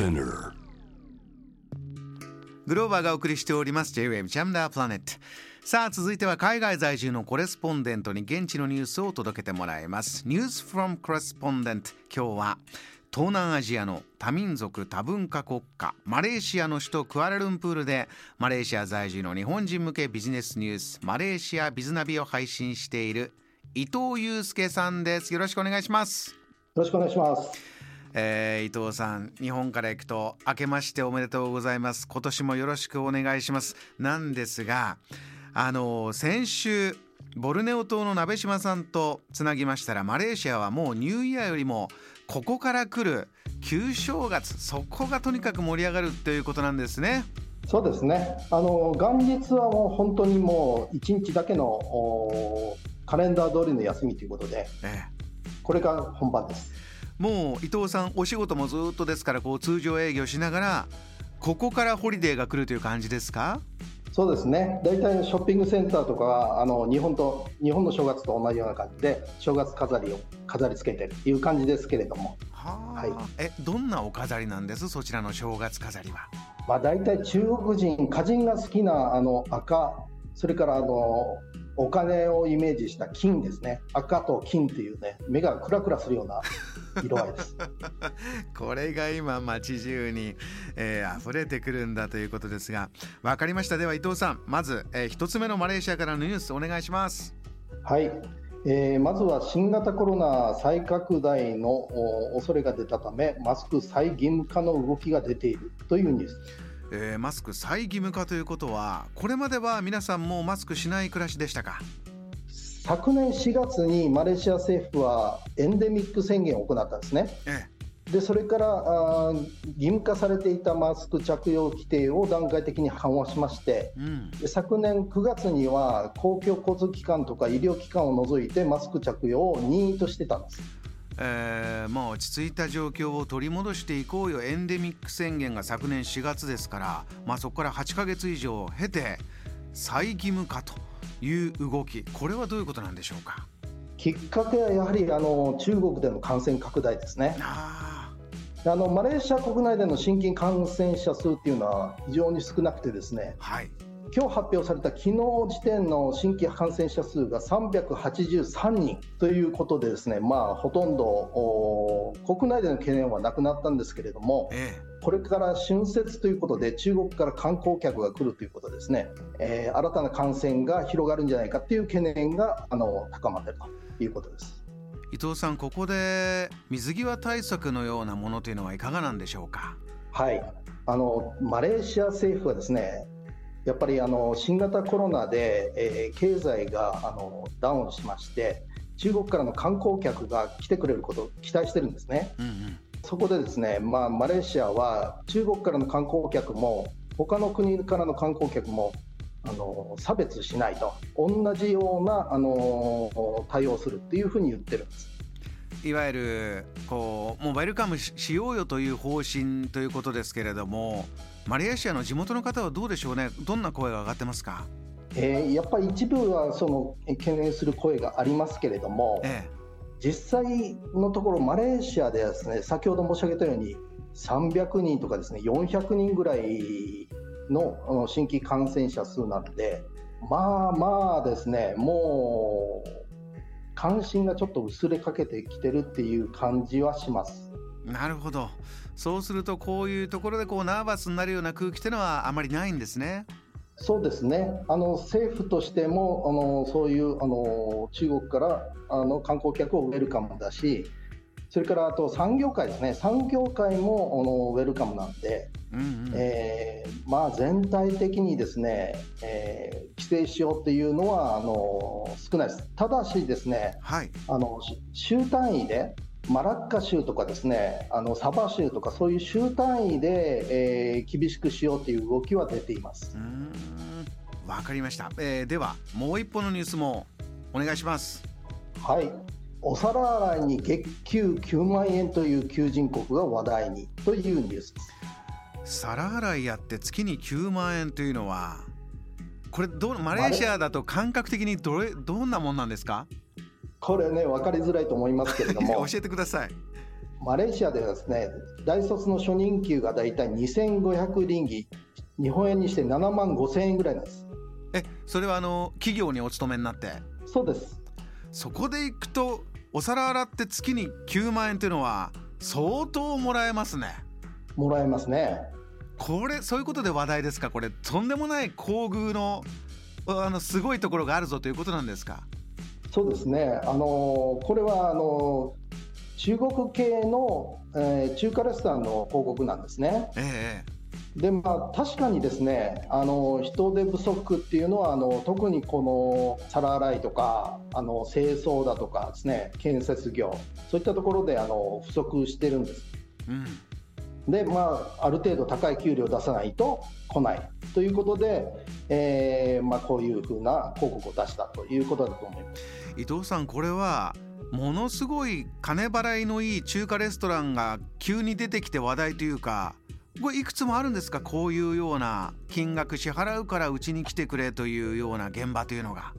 Spinner. グローバーがお送りしております。J-Wave ジャムダープラネットさあ続いては海外在住のコレスポンデントに現地のニュースを届けてもらいます。ニュース from コレスポンデント今日は東南アジアの多民族多文化国家マレーシアの首都クアラルンプールでマレーシア在住の日本人向けビジネスニュースマレーシアビズナビを配信している伊藤祐介さんです。よろしくお願いします。よろしくお願いします。えー伊藤さん日本から行くと明けましておめでとうございます今年もよろしくお願いしますなんですがあの先週ボルネオ島の鍋島さんとつなぎましたらマレーシアはもうニューイヤーよりもここから来る旧正月そこがとにかく盛り上がるということなんですねそうですね。あの元日はもう本当にもう一日だけのおカレンダー通りの休みということで、えこれが本番です。えもう伊藤さんお仕事もずっとですからこう通常営業しながらここからホリデーが来るという感じですか？そうですね。大体ショッピングセンターとかはあの日本と日本の正月と同じような感じで正月飾りを飾り付けてるいう感じですけれども、はあ、はい。えどんなお飾りなんです？そちらの正月飾りは。まあ大体中国人歌人が好きなあの赤、それからあのお金をイメージした金ですね。赤と金っていうね目がクラクラするような 色合いです。これが今街中に、えー溢れてくるんだということですが。わかりました。では伊藤さんまず、えー一つ目のマレーシアからのニュースお願いします。はい、えーまずは新型コロナ再拡大のお恐れが出たためマスク再義務化の動きが出ているというニュースえーマスク再義務化ということはこれまでは皆さんもうマスクしない暮らしでしたか？昨年4月にマレーシア政府はエンデミック宣言を行ったんですね。えでそれからあー義務化されていたマスク着用規定を段階的に緩和しましてえうん。で昨年9月には公共交通機関とか医療機関を除いてマスク着用を任意としてたんですえーまあ落ち着いた状況を取り戻していこうよ。エンデミック宣言が昨年4月ですから、まあ、そこから8ヶ月以上経て再義務化という動き。これはどういうことなんでしょうか？きっかけはやはりあの中国での感染拡大ですね。ああのマレーシア国内での新規感染者数っていうのは非常に少なくてですね。ーはい今日発表された昨日時点の新規感染者数が383人ということでですねまあほとんどお国内での懸念はなくなったんですけれどもえこれから春節ということで中国から観光客が来るということですね、えー新たな感染が広がるんじゃないかっていう懸念があの高まっているということです。え伊藤さんここで水際対策のようなものというのはいかがなんでしょうか？はい、あのマレーシア政府はですねやっぱりあの新型コロナで、えー経済があのダウンしまして中国からの観光客が来てくれることを期待してるんですね。うんうんそこでですね、まあ、マレーシアは中国からの観光客も他の国からの観光客もあの差別しないと同じようなあの対応するっていうふうに言ってるんです。いわゆるこうもうウェルカムししようよという方針ということですけれどもマレーシアの地元の方はどうでしょうね？どんな声が上がってますか？えーやっぱり一部はそのえ懸念する声がありますけれども、え実際のところマレーシアではですね先ほど申し上げたように300人とかですね400人ぐらいの新規感染者数なのでまあまあですねもう関心がちょっと薄れかけてきてるっていう感じはします。えなるほど。そうするとこういうところでこうナーバスになるような空気っていうのはあまりないんですね。そうですね。あの政府としてもあのそういうあの中国からあの観光客をウェルカムだしそれからあと産業界ですね。産業界もあのウェルカムなんで、うんうん、えーまあ、全体的にですね、えー規制しようっていうのはあの少ないです。ただしですねはい。あのし州単位でマラッカ州とかですねあのサバ州とかそういう州単位で、えー厳しくしようという動きは出ています。わかりました、えーではもう一本のニュースもお願いします。はい。お皿洗いに月給9万円という求人国が話題にというニュースです。皿洗いやって月に9万円というのはこれどうマレーシアだと感覚的にどれどんなもんなんですか？これね分かりづらいと思いますけれども。教えてください。マレーシアではですね大卒の初任給がだいたい2500リンギ。日本円にして7万5000円ぐらいなんです。えそれはあの企業にお勤めになって？そうです。そこで行くとお皿洗って月に9万円っていうのは相当もらえますね。もらえますね。これそういうことで話題ですか？これとんでもない厚遇のあのすごいところがあるぞということなんですか？そうですねあのこれはあの中国系の、えー、中華レストランの広告なんですね。ええでまあ、確かにですねあの人手不足っていうのはあの特にこの皿洗いとかあの清掃だとかですね建設業そういったところであの不足してるんです。うんでまあ、ある程度高い給料を出さないと来ないということで、えーまあ、こういうふうな広告を出したということだと思います伊藤さん、これはものすごい金払いのいい中華レストランが急に出てきて話題というかこれいくつもあるんですか？こういうような金額支払うからうちに来てくれというような現場というのが。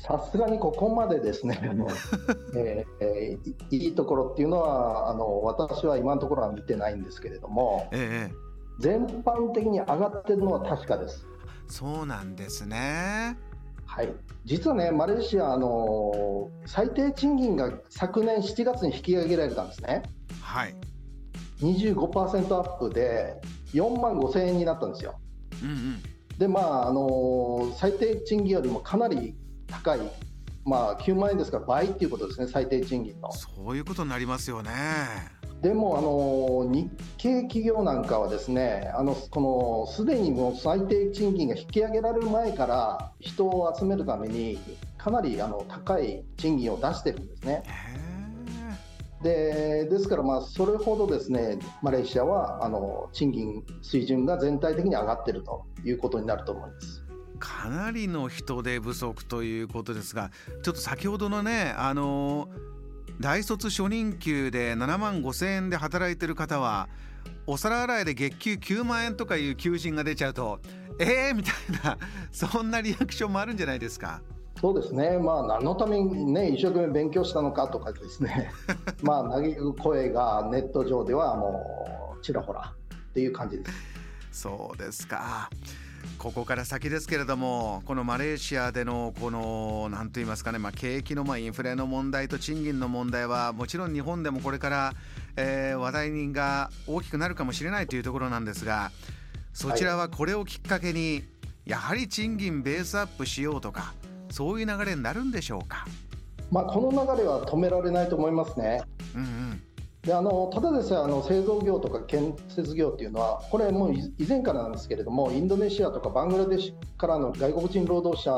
さすがにここまでですね、えーえー、いいところっていうのはあの私は今のところは見てないんですけれども、ええ、全般的に上がってるのは確かです。そうなんですね。はい、実はね、マレーシアあの最低賃金が昨年7月に引き上げられたんですね。はい、25%アップで4万5000円になったんですよ。うんうん、で、まああの最低賃金よりもかなり高い、まあ、9万円ですから倍っていうことですね、最低賃金の。そういうことになりますよね。でもあの日系企業なんかはですねあのこのすでにもう最低賃金が引き上げられる前から人を集めるためにかなりあの高い賃金を出してるんですね。でですからまあそれほどですねマレーシアはあの賃金水準が全体的に上がっているということになると思います。かなりの人手不足ということですがちょっと先ほどのねあの大卒初任給で7万5千円で働いてる方はお皿洗いで月給9万円とかいう求人が出ちゃうとえーみたいなそんなリアクションもあるんじゃないですか？そうですね、まあ、何のために、ね、一生懸命勉強したのかとかですね、まあ、嘆く声がネット上ではもうちらほらっていう感じです。そうですか。ここから先ですけれどもこのマレーシアでのこの何と言いますかね、まあ、景気のまあインフレの問題と賃金の問題はもちろん日本でもこれから、えー、話題が大きくなるかもしれないというところなんですがそちらはこれをきっかけにやはり賃金ベースアップしようとかそういう流れになるんでしょうか？まあ、この流れは止められないと思いますね。うんうんであのただでさえあの製造業とか建設業っていうのはこれもう以前からなんですけれどもインドネシアとかバングラデシュからの外国人労働者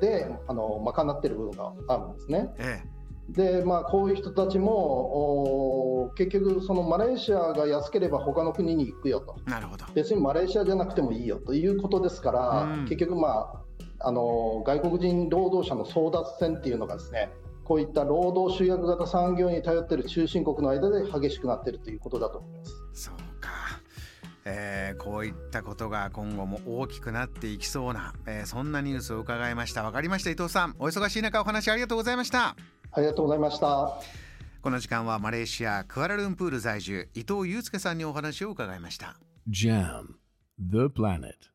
であの賄っている部分があるんですね。ええ、でまあ、こういう人たちも結局、そのマレーシアが安ければ他の国に行くよと。なるほど。別にマレーシアじゃなくてもいいよということですから、うん、結局、まあ、あの外国人労働者の争奪戦っていうのがですねこういった労働集約型産業に頼っている中心国の間で激しくなっているということだと思います。そうか。えー、こういったことが今後も大きくなっていきそうな、えー、そんなニュースを伺いました。分かりました伊藤さん。お忙しい中お話ありがとうございました。ありがとうございました。この時間はマレーシアクアラルンプール在住伊藤祐介さんにお話を伺いました。JAM The Planet